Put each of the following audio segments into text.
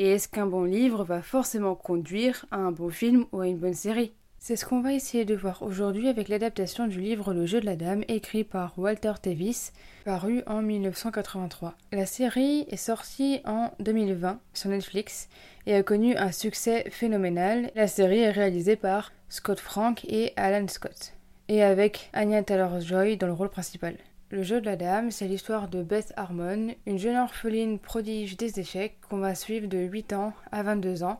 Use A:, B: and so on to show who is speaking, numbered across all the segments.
A: Et est-ce qu'un bon livre va forcément conduire à un bon film ou à une bonne série? C'est ce qu'on va essayer de voir aujourd'hui avec l'adaptation du livre Le jeu de la dame écrit par Walter Tevis, paru en 1983. La série est sortie en 2020 sur Netflix et a connu un succès phénoménal. La série est réalisée par Scott Frank et Alan Scott, et avec Anya Taylor-Joy dans le rôle principal. Le jeu de la dame, c'est l'histoire de Beth Harmon, une jeune orpheline prodige des échecs qu'on va suivre de 8 ans à 22 ans,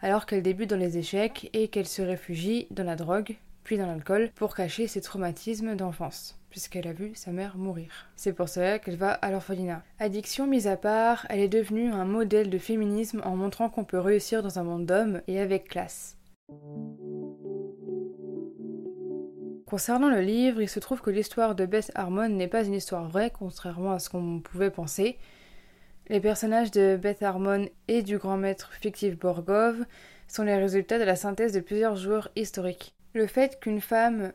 A: alors qu'elle débute dans les échecs et qu'elle se réfugie dans la drogue, puis dans l'alcool, pour cacher ses traumatismes d'enfance, puisqu'elle a vu sa mère mourir. C'est pour cela qu'elle va à l'orphelinat. Addiction mise à part, elle est devenue un modèle de féminisme en montrant qu'on peut réussir dans un monde d'hommes et avec classe. Concernant le livre, il se trouve que l'histoire de Beth Harmon n'est pas une histoire vraie, contrairement à ce qu'on pouvait penser. Les personnages de Beth Harmon et du grand maître fictif Borgov sont les résultats de la synthèse de plusieurs joueurs historiques. Le fait qu'une femme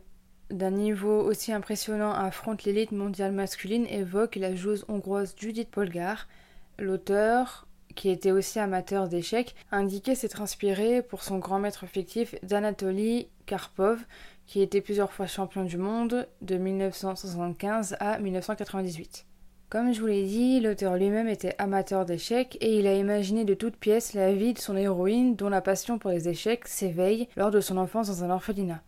A: d'un niveau aussi impressionnant affronte l'élite mondiale masculine évoque la joueuse hongroise Judith Polgar. L'auteur, qui était aussi amateur d'échecs, indiquait s'être inspiré pour son grand maître fictif d'Anatoly Karpov, qui était plusieurs fois champion du monde de 1975 à 1998. Comme je vous l'ai dit, l'auteur lui-même était amateur d'échecs et il a imaginé de toutes pièces la vie de son héroïne dont la passion pour les échecs s'éveille lors de son enfance dans un orphelinat.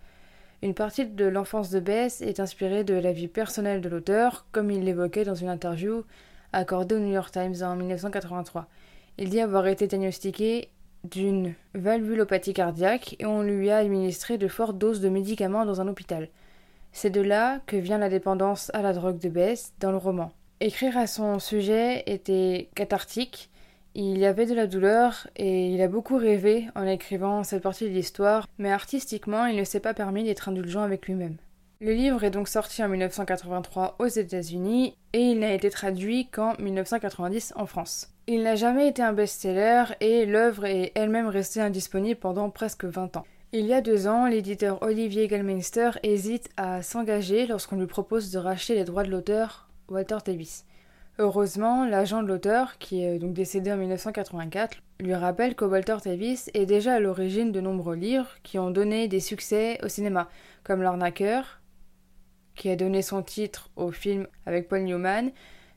A: Une partie de l'enfance de Bess est inspirée de la vie personnelle de l'auteur, comme il l'évoquait dans une interview accordée au New York Times en 1983. Il dit avoir été diagnostiqué d'une valvulopathie cardiaque et on lui a administré de fortes doses de médicaments dans un hôpital. C'est de là que vient la dépendance à la drogue de Bess dans le roman. Écrire à son sujet était cathartique, il y avait de la douleur et il a beaucoup rêvé en écrivant cette partie de l'histoire, mais artistiquement il ne s'est pas permis d'être indulgent avec lui-même. Le livre est donc sorti en 1983 aux États-Unis et il n'a été traduit qu'en 1990 en France. Il n'a jamais été un best-seller et l'œuvre est elle-même restée indisponible pendant presque 20 ans. Il y a deux ans, l'éditeur Olivier Gallmeister hésite à s'engager lorsqu'on lui propose de racheter les droits de l'auteur Walter Davis. Heureusement, l'agent de l'auteur, qui est donc décédé en 1984, lui rappelle que Walter Davis est déjà à l'origine de nombreux livres qui ont donné des succès au cinéma, comme L'arnaqueur, qui a donné son titre au film avec Paul Newman,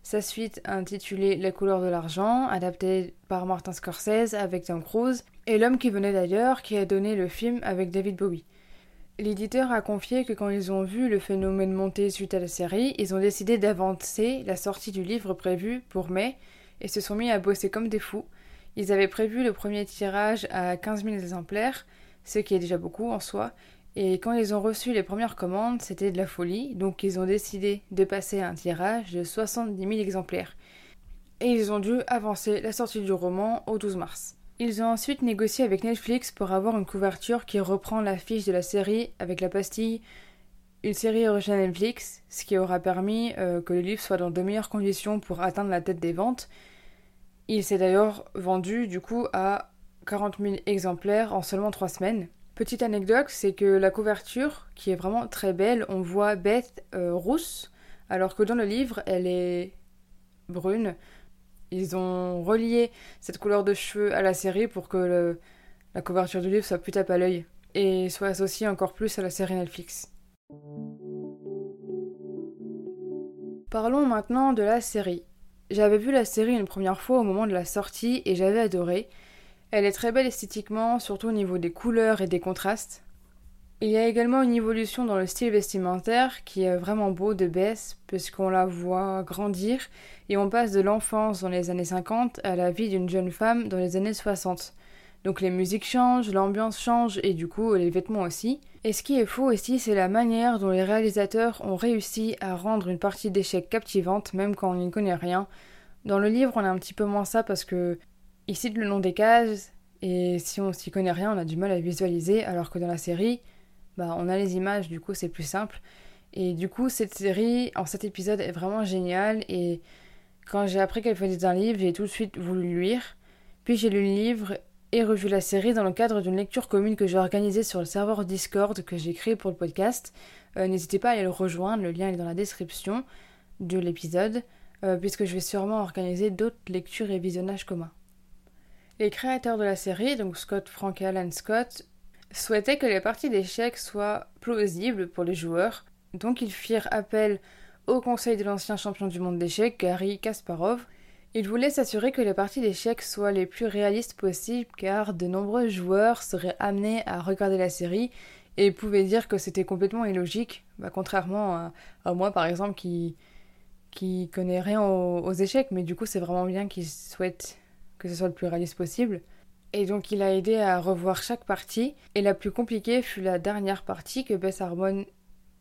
A: sa suite intitulée La couleur de l'argent, adaptée par Martin Scorsese avec Tom Cruise, et L'homme qui venait d'ailleurs, qui a donné le film avec David Bowie. L'éditeur a confié que quand ils ont vu le phénomène monter suite à la série, ils ont décidé d'avancer la sortie du livre prévu pour mai et se sont mis à bosser comme des fous. Ils avaient prévu le premier tirage à 15 000 exemplaires, ce qui est déjà beaucoup en soi, et quand ils ont reçu les premières commandes, c'était de la folie, donc ils ont décidé de passer un tirage de 70 000 exemplaires. Et ils ont dû avancer la sortie du roman au 12 mars. Ils ont ensuite négocié avec Netflix pour avoir une couverture qui reprend l'affiche de la série avec la pastille, une série originale Netflix, ce qui aura permis euh, que le livre soit dans de meilleures conditions pour atteindre la tête des ventes. Il s'est d'ailleurs vendu du coup à 40 000 exemplaires en seulement 3 semaines. Petite anecdote, c'est que la couverture, qui est vraiment très belle, on voit Beth euh, rousse, alors que dans le livre, elle est brune. Ils ont relié cette couleur de cheveux à la série pour que la couverture du livre soit plus tape à l'œil et soit associée encore plus à la série Netflix. Parlons maintenant de la série. J'avais vu la série une première fois au moment de la sortie et j'avais adoré. Elle est très belle esthétiquement, surtout au niveau des couleurs et des contrastes. Il y a également une évolution dans le style vestimentaire qui est vraiment beau de baisse puisqu'on la voit grandir et on passe de l'enfance dans les années 50 à la vie d'une jeune femme dans les années 60. Donc les musiques changent, l'ambiance change et du coup les vêtements aussi. Et ce qui est faux aussi, c'est la manière dont les réalisateurs ont réussi à rendre une partie d'échecs captivante même quand on n'y connaît rien. Dans le livre, on a un petit peu moins ça parce que il cite le nom des cases, Et si on s'y connaît rien, on a du mal à visualiser, alors que dans la série, bah, on a les images, du coup c'est plus simple. Et du coup, cette série, en cet épisode, est vraiment géniale. Et quand j'ai appris qu'elle faisait un livre, j'ai tout de suite voulu le lire. Puis j'ai lu le livre et revu la série dans le cadre d'une lecture commune que j'ai organisée sur le serveur Discord que j'ai créé pour le podcast. Euh, n'hésitez pas à aller le rejoindre, le lien est dans la description de l'épisode, euh, puisque je vais sûrement organiser d'autres lectures et visionnages communs. Les créateurs de la série, donc Scott Frank et Alan Scott, souhaitaient que les parties d'échecs soient plausibles pour les joueurs, donc ils firent appel au conseil de l'ancien champion du monde d'échecs, Gary Kasparov. Ils voulaient s'assurer que les parties d'échecs soient les plus réalistes possibles car de nombreux joueurs seraient amenés à regarder la série et pouvaient dire que c'était complètement illogique, bah, contrairement à, moi par exemple qui, qui connaît rien aux, aux échecs, mais du coup c'est vraiment bien qu'ils souhaitent que ce soit le plus réaliste possible. Et donc il a aidé à revoir chaque partie, et la plus compliquée fut la dernière partie que Bess Harmon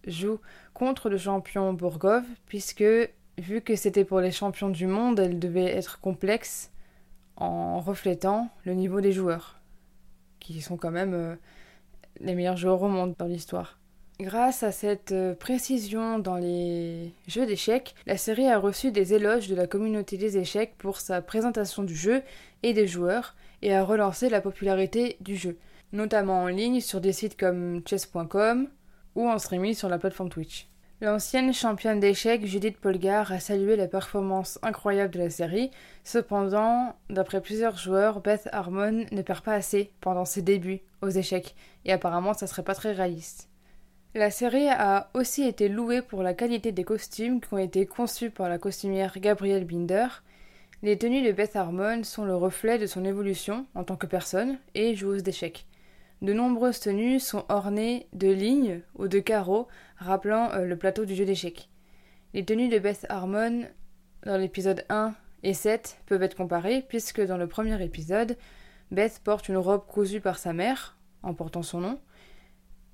A: joue contre le champion Bourgov, puisque vu que c'était pour les champions du monde, elle devait être complexe en reflétant le niveau des joueurs, qui sont quand même euh, les meilleurs joueurs au monde dans l'histoire. Grâce à cette euh, précision dans les jeux d'échecs, la série a reçu des éloges de la communauté des échecs pour sa présentation du jeu et des joueurs, et a relancé la popularité du jeu, notamment en ligne sur des sites comme chess.com, ou en streaming sur la plateforme Twitch. L'ancienne championne d'échecs Judith Polgar a salué la performance incroyable de la série. Cependant, d'après plusieurs joueurs, Beth Harmon ne perd pas assez pendant ses débuts aux échecs, et apparemment ça serait pas très réaliste. La série a aussi été louée pour la qualité des costumes qui ont été conçus par la costumière Gabrielle Binder. Les tenues de Beth Harmon sont le reflet de son évolution en tant que personne et joueuse d'échecs. De nombreuses tenues sont ornées de lignes ou de carreaux rappelant euh, le plateau du jeu d'échecs. Les tenues de Beth Harmon dans l'épisode 1 et 7 peuvent être comparées puisque dans le premier épisode, Beth porte une robe cousue par sa mère en portant son nom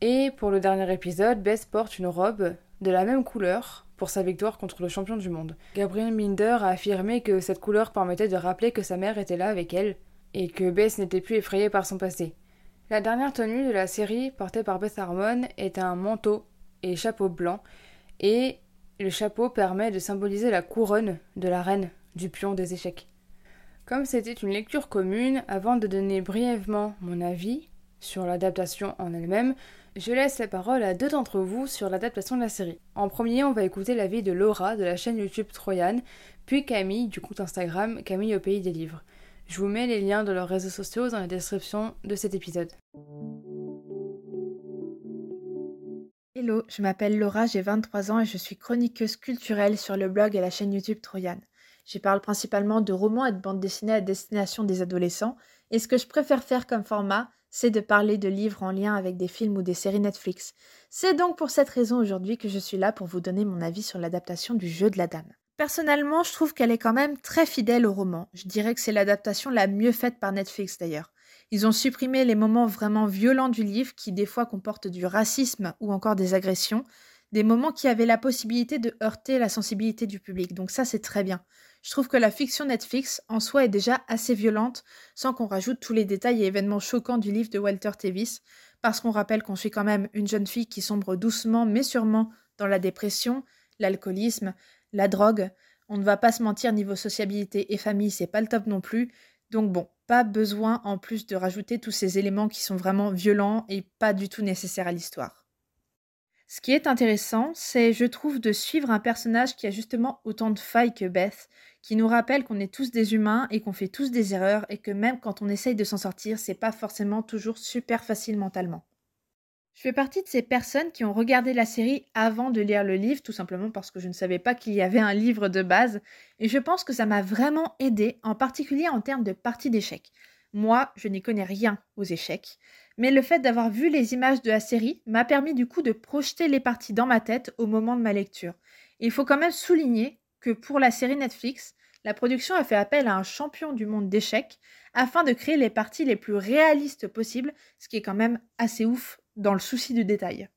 A: et pour le dernier épisode, Beth porte une robe de la même couleur pour sa victoire contre le champion du monde. Gabriel Minder a affirmé que cette couleur permettait de rappeler que sa mère était là avec elle et que Beth n'était plus effrayée par son passé. La dernière tenue de la série portée par Beth Harmon est un manteau et chapeau blanc, et le chapeau permet de symboliser la couronne de la reine du pion des échecs. Comme c'était une lecture commune, avant de donner brièvement mon avis sur l'adaptation en elle-même, je laisse la parole à deux d'entre vous sur l'adaptation de la série. En premier, on va écouter l'avis de Laura de la chaîne YouTube Troyan, puis Camille du compte Instagram Camille au pays des livres. Je vous mets les liens de leurs réseaux sociaux dans la description de cet épisode.
B: Hello, je m'appelle Laura, j'ai 23 ans et je suis chroniqueuse culturelle sur le blog et la chaîne YouTube Troyan. J'y parle principalement de romans et de bandes dessinées à destination des adolescents, et ce que je préfère faire comme format, c'est de parler de livres en lien avec des films ou des séries Netflix. C'est donc pour cette raison aujourd'hui que je suis là pour vous donner mon avis sur l'adaptation du jeu de la dame. Personnellement, je trouve qu'elle est quand même très fidèle au roman. Je dirais que c'est l'adaptation la mieux faite par Netflix d'ailleurs. Ils ont supprimé les moments vraiment violents du livre qui des fois comportent du racisme ou encore des agressions, des moments qui avaient la possibilité de heurter la sensibilité du public. Donc ça c'est très bien. Je trouve que la fiction Netflix en soi est déjà assez violente sans qu'on rajoute tous les détails et événements choquants du livre de Walter Tevis, parce qu'on rappelle qu'on suit quand même une jeune fille qui sombre doucement mais sûrement dans la dépression, l'alcoolisme, la drogue. On ne va pas se mentir, niveau sociabilité et famille, c'est pas le top non plus. Donc bon, pas besoin en plus de rajouter tous ces éléments qui sont vraiment violents et pas du tout nécessaires à l'histoire. Ce qui est intéressant, c'est, je trouve, de suivre un personnage qui a justement autant de failles que Beth, qui nous rappelle qu'on est tous des humains et qu'on fait tous des erreurs et que même quand on essaye de s'en sortir, c'est pas forcément toujours super facile mentalement. Je fais partie de ces personnes qui ont regardé la série avant de lire le livre, tout simplement parce que je ne savais pas qu'il y avait un livre de base, et je pense que ça m'a vraiment aidé, en particulier en termes de parties d'échecs. Moi, je n'y connais rien aux échecs, mais le fait d'avoir vu les images de la série m'a permis du coup de projeter les parties dans ma tête au moment de ma lecture. il faut quand même souligner que pour la série Netflix, la production a fait appel à un champion du monde d'échecs afin de créer les parties les plus réalistes possibles, ce qui est quand même assez ouf dans le souci du détail.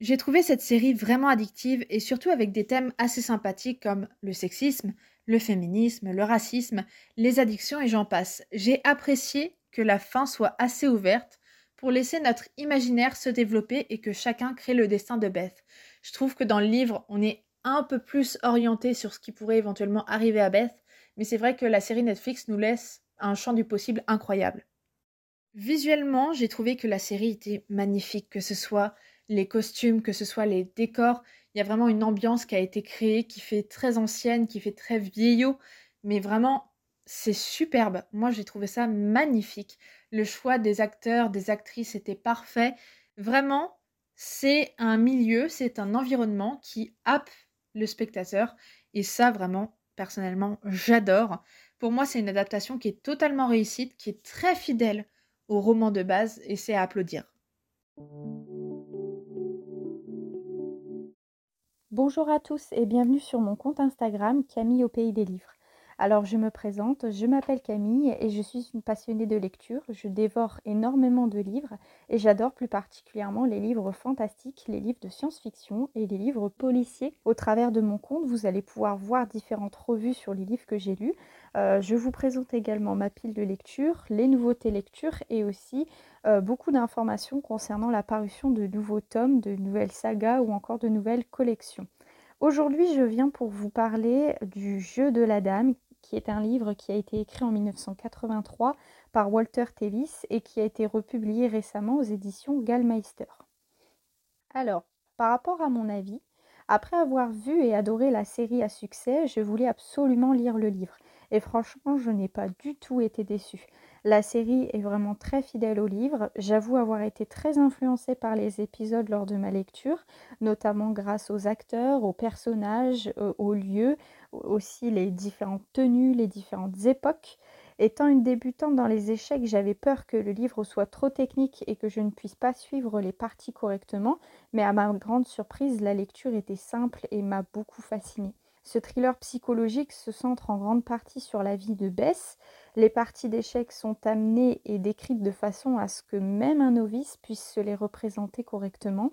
B: J'ai trouvé cette série vraiment addictive et surtout avec des thèmes assez sympathiques comme le sexisme, le féminisme, le racisme, les addictions et j'en passe. J'ai apprécié que la fin soit assez ouverte pour laisser notre imaginaire se développer et que chacun crée le destin de Beth. Je trouve que dans le livre, on est un peu plus orienté sur ce qui pourrait éventuellement arriver à Beth, mais c'est vrai que la série Netflix nous laisse un champ du possible incroyable. Visuellement, j'ai trouvé que la série était magnifique, que ce soit les costumes, que ce soit les décors. Il y a vraiment une ambiance qui a été créée, qui fait très ancienne, qui fait très vieillot, mais vraiment, c'est superbe. Moi, j'ai trouvé ça magnifique. Le choix des acteurs, des actrices était parfait. Vraiment, c'est un milieu, c'est un environnement qui happe le spectateur. Et ça, vraiment, personnellement, j'adore. Pour moi, c'est une adaptation qui est totalement réussite, qui est très fidèle au roman de base, et c'est à applaudir.
C: Bonjour à tous et bienvenue sur mon compte Instagram Camille au pays des livres. Alors je me présente, je m'appelle Camille et je suis une passionnée de lecture. Je dévore énormément de livres et j'adore plus particulièrement les livres fantastiques, les livres de science-fiction et les livres policiers. Au travers de mon compte, vous allez pouvoir voir différentes revues sur les livres que j'ai lus. Euh, je vous présente également ma pile de lecture, les nouveautés lecture et aussi euh, beaucoup d'informations concernant la parution de nouveaux tomes, de nouvelles sagas ou encore de nouvelles collections. Aujourd'hui, je viens pour vous parler du jeu de la dame qui est un livre qui a été écrit en 1983 par Walter Tevis et qui a été republié récemment aux éditions Gallmeister. Alors, par rapport à mon avis, après avoir vu et adoré la série à succès, je voulais absolument lire le livre. Et franchement, je n'ai pas du tout été déçue. La série est vraiment très fidèle au livre. J'avoue avoir été très influencée par les épisodes lors de ma lecture, notamment grâce aux acteurs, aux personnages, euh, aux lieux, aussi les différentes tenues, les différentes époques. Étant une débutante dans les échecs, j'avais peur que le livre soit trop technique et que je ne puisse pas suivre les parties correctement, mais à ma grande surprise, la lecture était simple et m'a beaucoup fascinée. Ce thriller psychologique se centre en grande partie sur la vie de Bess. Les parties d'échecs sont amenées et décrites de façon à ce que même un novice puisse se les représenter correctement.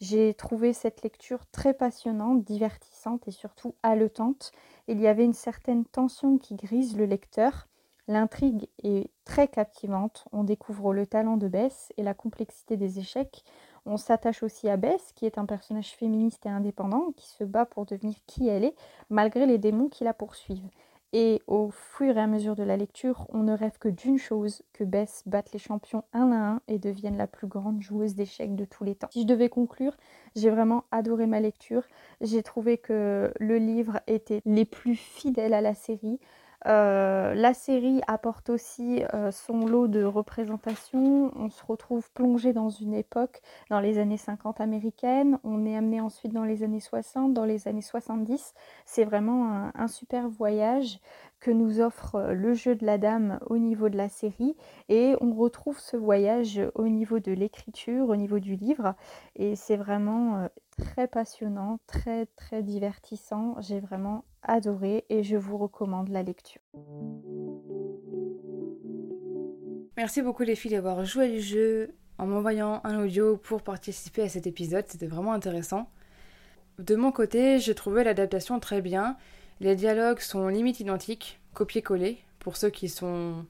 C: J'ai trouvé cette lecture très passionnante, divertissante et surtout haletante. Il y avait une certaine tension qui grise le lecteur. L'intrigue est très captivante. On découvre le talent de Bess et la complexité des échecs. On s'attache aussi à Bess, qui est un personnage féministe et indépendant, qui se bat pour devenir qui elle est, malgré les démons qui la poursuivent. Et au fur et à mesure de la lecture, on ne rêve que d'une chose, que Bess batte les champions un à un et devienne la plus grande joueuse d'échecs de tous les temps. Si je devais conclure, j'ai vraiment adoré ma lecture. J'ai trouvé que le livre était les plus fidèles à la série. Euh, la série apporte aussi euh, son lot de représentations. On se retrouve plongé dans une époque, dans les années 50 américaines. On est amené ensuite dans les années 60, dans les années 70. C'est vraiment un, super voyage que nous offre euh, le jeu de la dame au niveau de la série. Et on retrouve ce voyage au niveau de l'écriture, au niveau du livre. Et c'est vraiment très passionnant, très très divertissant. J'ai vraiment adoré et je vous recommande la lecture.
A: Merci beaucoup les filles d'avoir joué du jeu en m'envoyant un audio pour participer à cet épisode, c'était vraiment intéressant. De mon côté, j'ai trouvé l'adaptation très bien. Les dialogues sont limite identiques, copier-coller, pour ceux qui sont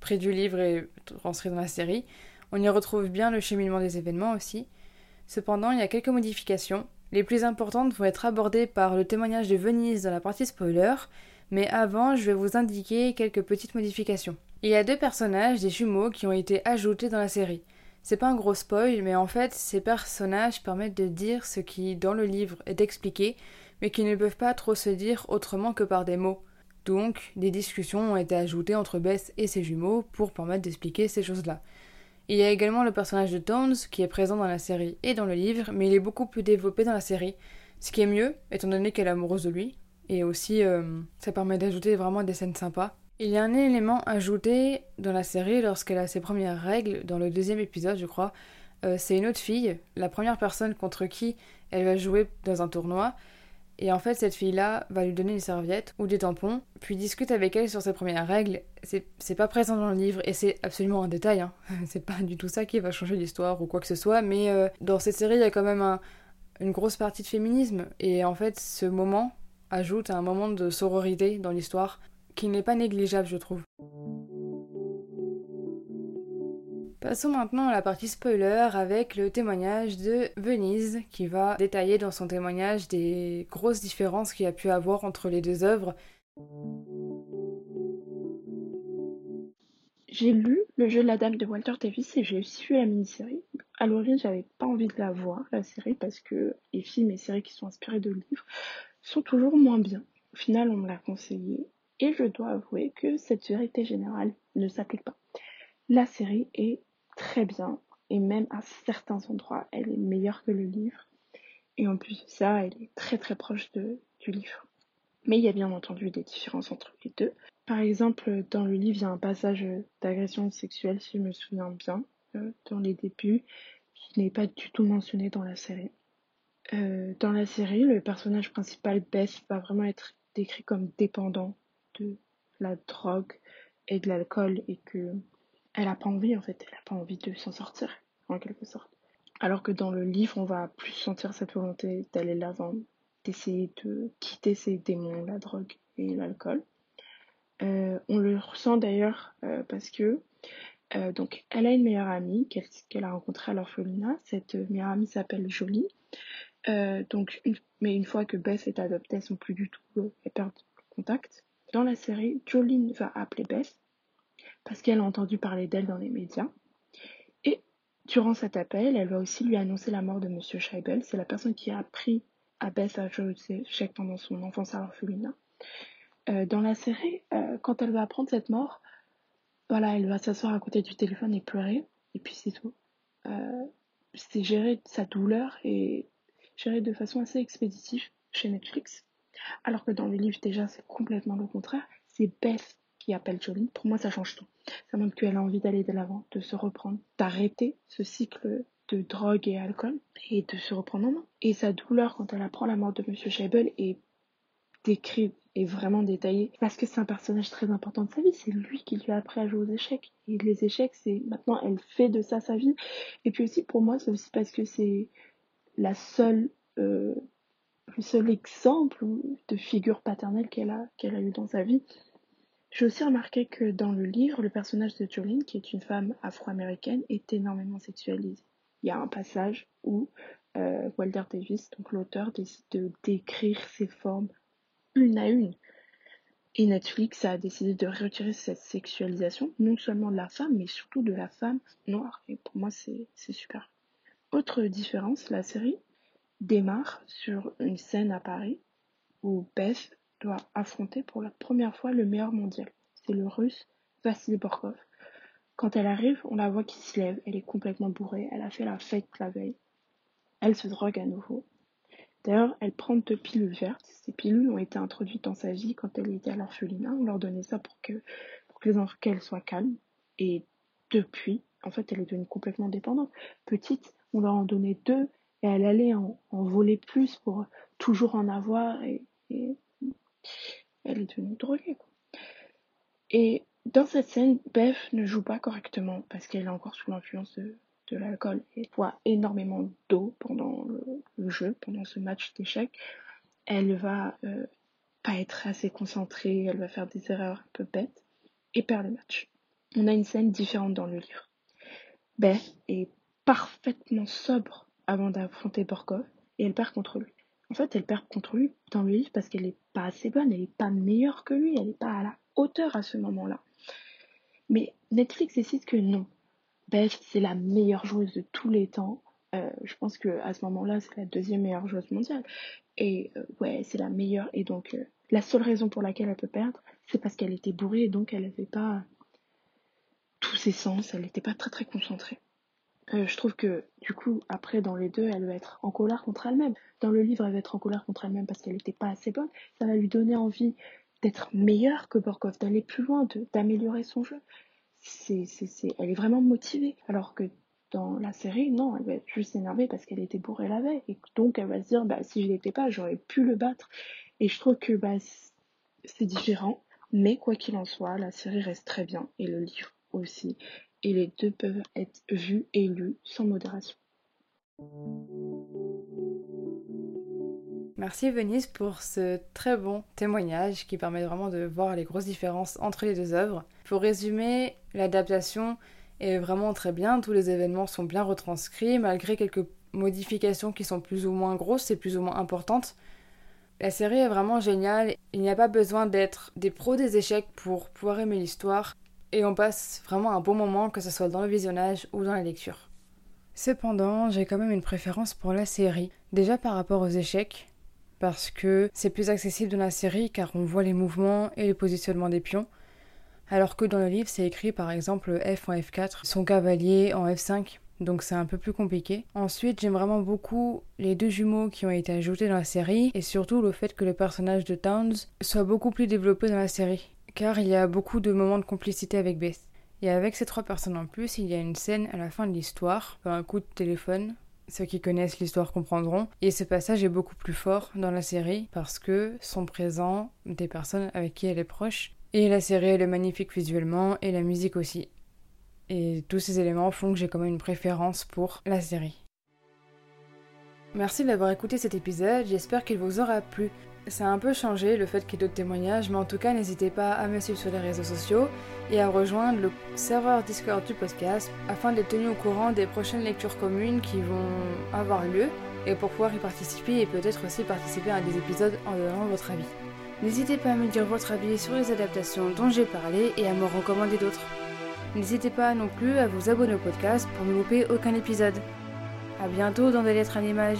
A: près du livre et transcrits dans la série. On y retrouve bien le cheminement des événements aussi. Cependant, il y a quelques modifications. Les plus importantes vont être abordées par le témoignage de Venise dans la partie spoiler, mais avant, je vais vous indiquer quelques petites modifications. Il y a deux personnages, des jumeaux, qui ont été ajoutés dans la série. C'est pas un gros spoil, mais en fait, ces personnages permettent de dire ce qui, dans le livre, est expliqué, mais qui ne peuvent pas trop se dire autrement que par des mots. Donc, des discussions ont été ajoutées entre Bess et ses jumeaux pour permettre d'expliquer ces choses-là. Il y a également le personnage de Tones qui est présent dans la série et dans le livre, mais il est beaucoup plus développé dans la série, ce qui est mieux étant donné qu'elle est amoureuse de lui, et aussi euh, ça permet d'ajouter vraiment des scènes sympas. Il y a un élément ajouté dans la série lorsqu'elle a ses premières règles, dans le deuxième épisode je crois, euh, c'est une autre fille, la première personne contre qui elle va jouer dans un tournoi, et en fait, cette fille-là va lui donner une serviette ou des tampons, puis discute avec elle sur ses premières règles. C'est pas présent dans le livre et c'est absolument un détail. Hein. c'est pas du tout ça qui va changer l'histoire ou quoi que ce soit, mais euh, dans cette série, il y a quand même une grosse partie de féminisme. Et en fait, ce moment ajoute un moment de sororité dans l'histoire qui n'est pas négligeable, je trouve. Passons maintenant à la partie spoiler avec le témoignage de Venise qui va détailler dans son témoignage des grosses différences qu'il a pu avoir entre les deux œuvres.
D: J'ai lu Le jeu de la dame de Walter Davis et j'ai aussi la mini-série. À l'origine, j'avais pas envie de la voir, la série, parce que les films et séries qui sont inspirés de livres sont toujours moins bien. Au final, on me l'a conseillé et je dois avouer que cette vérité générale ne s'applique pas. La série est très bien et même à certains endroits, elle est meilleure que le livre. Et en plus de ça, elle est très très proche de, du livre. Mais il y a bien entendu des différences entre les deux. Par exemple, dans le livre, il y a un passage d'agression sexuelle, si je me souviens bien, euh, dans les débuts, qui n'est pas du tout mentionné dans la série. Euh, dans la série, le personnage principal, Beth, va vraiment être décrit comme dépendant de la drogue et de l'alcool et que elle a pas envie en fait, elle a pas envie de s'en sortir en quelque sorte. Alors que dans le livre, on va plus sentir cette volonté d'aller l'avant, d'essayer de quitter ses démons, la drogue et l'alcool. Euh, on le ressent d'ailleurs euh, parce que euh, donc elle a une meilleure amie qu'elle a rencontrée à l'orphelinat. Cette meilleure amie s'appelle Jolie. donc mais une fois que Beth est adoptée, elles sont plus du tout, elles perdent contact. Dans la série, Jolene va appeler Beth parce qu'elle a entendu parler d'elle dans les médias. Et durant cet appel, elle va aussi lui annoncer la mort de Monsieur Scheibel. C'est la personne qui a appris à Beth à échecs pendant son enfance à l'orphelinat. Euh, dans la série, euh, quand elle va apprendre cette mort, voilà, elle va s'asseoir à côté du téléphone et pleurer, et puis c'est tout. Euh, c'est gérer sa douleur et gérer de façon assez expéditive chez Netflix. Alors que dans le livre, déjà, c'est complètement le contraire. C'est Beth qui appelle Jolie. Pour moi, ça change tout. Ça montre qu'elle a envie d'aller de l'avant, de se reprendre, d'arrêter ce cycle de drogue et alcool et de se reprendre en main. Et sa douleur quand elle apprend la mort de Monsieur Scheibel est décrite est vraiment détaillé parce que c'est un personnage très important de sa vie. C'est lui qui lui a appris à jouer aux échecs. Et les échecs, c'est maintenant, elle fait de ça sa vie. Et puis aussi, pour moi, c'est aussi parce que c'est la seule, euh, le seul exemple de figure paternelle qu'elle a, qu'elle a eu dans sa vie. J'ai aussi remarqué que dans le livre, le personnage de Jolene, qui est une femme afro-américaine, est énormément sexualisé. Il y a un passage où euh, Walter Davis, donc l'auteur, décide de décrire ses formes une à une. Et Netflix a décidé de retirer cette sexualisation, non seulement de la femme, mais surtout de la femme noire. Et pour moi, c'est super. Autre différence, la série démarre sur une scène à Paris où Beth doit affronter pour la première fois le meilleur mondial. C'est le russe Vassili Borkov. Quand elle arrive, on la voit qui se lève, elle est complètement bourrée, elle a fait la fête la veille. Elle se drogue à nouveau. D'ailleurs, elle prend deux pilules vertes. Ces pilules ont été introduites dans sa vie quand elle était à l'orphelinat. On leur donnait ça pour que, pour que qu'elle soit calme. Et depuis, en fait, elle est devenue complètement dépendante. Petite, on leur en donnait deux et elle allait en, voler plus pour toujours en avoir et, elle est devenue droguée. Et dans cette scène, Beth ne joue pas correctement parce qu'elle est encore sous l'influence de, de l'alcool et boit énormément d'eau pendant le, jeu, pendant ce match d'échecs, elle va euh, pas être assez concentrée, elle va faire des erreurs un peu bêtes et perd le match. On a une scène différente dans le livre. Beth est parfaitement sobre avant d'affronter Borkov et elle perd contre lui. En fait, elle perd contre lui dans le livre parce qu'elle n'est pas assez bonne, elle n'est pas meilleure que lui, elle n'est pas à la hauteur à ce moment-là. Mais Netflix décide que non, Beth, c'est la meilleure joueuse de tous les temps. Euh, je pense que à ce moment-là, c'est la deuxième meilleure joueuse mondiale. Et euh, ouais, c'est la meilleure. Et donc, euh, la seule raison pour laquelle elle peut perdre, c'est parce qu'elle était bourrée et donc elle n'avait pas tous ses sens. Elle n'était pas très très concentrée. Je trouve que du coup, après, dans les deux, elle va être en colère contre elle-même. Dans le livre, elle va être en colère contre elle-même parce qu'elle n'était pas assez bonne. Ça va lui donner envie d'être meilleure que Borkov, d'aller plus loin, d'améliorer son jeu c'est, c'est, elle est vraiment motivée. Alors que dans la série, non, elle va être juste énervée parce qu'elle était bourrée la veille. Et donc, elle va se dire, bah, si je l'étais pas, j'aurais pu le battre. Et je trouve que bah, c'est différent. Mais quoi qu'il en soit, la série reste très bien. Et le livre aussi. Et les deux peuvent être vus et lus sans modération.
A: Merci Venise pour ce très bon témoignage qui permet vraiment de voir les grosses différences entre les deux œuvres. Pour résumer, l'adaptation est vraiment très bien, tous les événements sont bien retranscrits, malgré quelques modifications qui sont plus ou moins grosses et plus ou moins importantes. La série est vraiment géniale, il n'y a pas besoin d'être des pros des échecs pour pouvoir aimer l'histoire, et on passe vraiment un bon moment, que ce soit dans le visionnage ou dans la lecture. Cependant, j'ai quand même une préférence pour la série, déjà par rapport aux échecs, parce que c'est plus accessible dans la série car on voit les mouvements et le positionnement des pions, alors que dans le livre c'est écrit par exemple F en F4, son cavalier en F5, donc c'est un peu plus compliqué. Ensuite, j'aime vraiment beaucoup les deux jumeaux qui ont été ajoutés dans la série, et surtout le fait que le personnage de Towns soit beaucoup plus développé dans la série, car il y a beaucoup de moments de complicité avec Beth. Et avec ces trois personnes en plus, il y a une scène à la fin de l'histoire, un coup de téléphone. Ceux qui connaissent l'histoire comprendront. Et ce passage est beaucoup plus fort dans la série parce que sont présents des personnes avec qui elle est proche. Et la série est magnifique visuellement et la musique aussi. Et tous ces éléments font que j'ai quand même une préférence pour la série. Merci d'avoir écouté cet épisode, j'espère qu'il vous aura plu. Ça a un peu changé le fait qu'il y ait d'autres témoignages, mais en tout cas n'hésitez pas à me suivre sur les réseaux sociaux et à rejoindre le serveur Discord du podcast afin d'être tenu au courant des prochaines lectures communes qui vont avoir lieu et pour pouvoir y participer et peut-être aussi participer à des épisodes en donnant votre avis. N'hésitez pas à me dire votre avis sur les adaptations dont j'ai parlé et à me recommander d'autres. N'hésitez pas non plus à vous abonner au podcast pour ne louper aucun épisode. A bientôt dans des lettres à l'image.